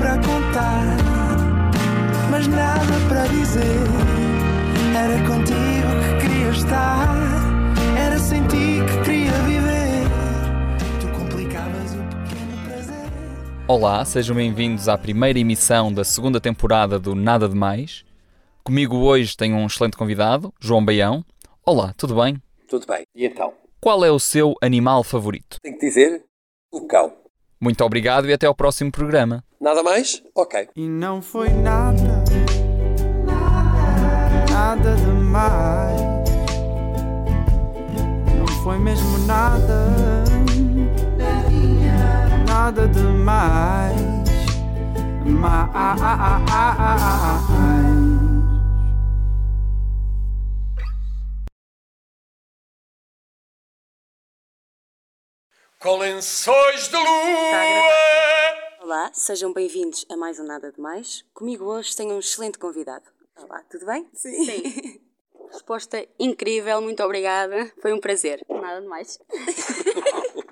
para contar, mas nada para dizer. Era contigo que queria estar, era sem ti que queria viver. Tu complicavas o pequeno prazer. Olá, sejam bem-vindos à primeira emissão da segunda temporada do Nada de Mais. Comigo hoje tenho um excelente convidado, João Baião. Olá, tudo bem? Tudo bem. E então? Qual é o seu animal favorito? Tenho que dizer o cão. Muito obrigado e até ao próximo programa. Nada mais? Ok. E não foi nada, nada demais. Não foi mesmo nada, nada demais. Mais. Com lençóis de lua. Olá, sejam bem-vindos a mais um Nada de Mais. Comigo hoje tenho um excelente convidado. Olá, tudo bem? Sim. Resposta incrível, muito obrigada. Foi um prazer. Nada de mais.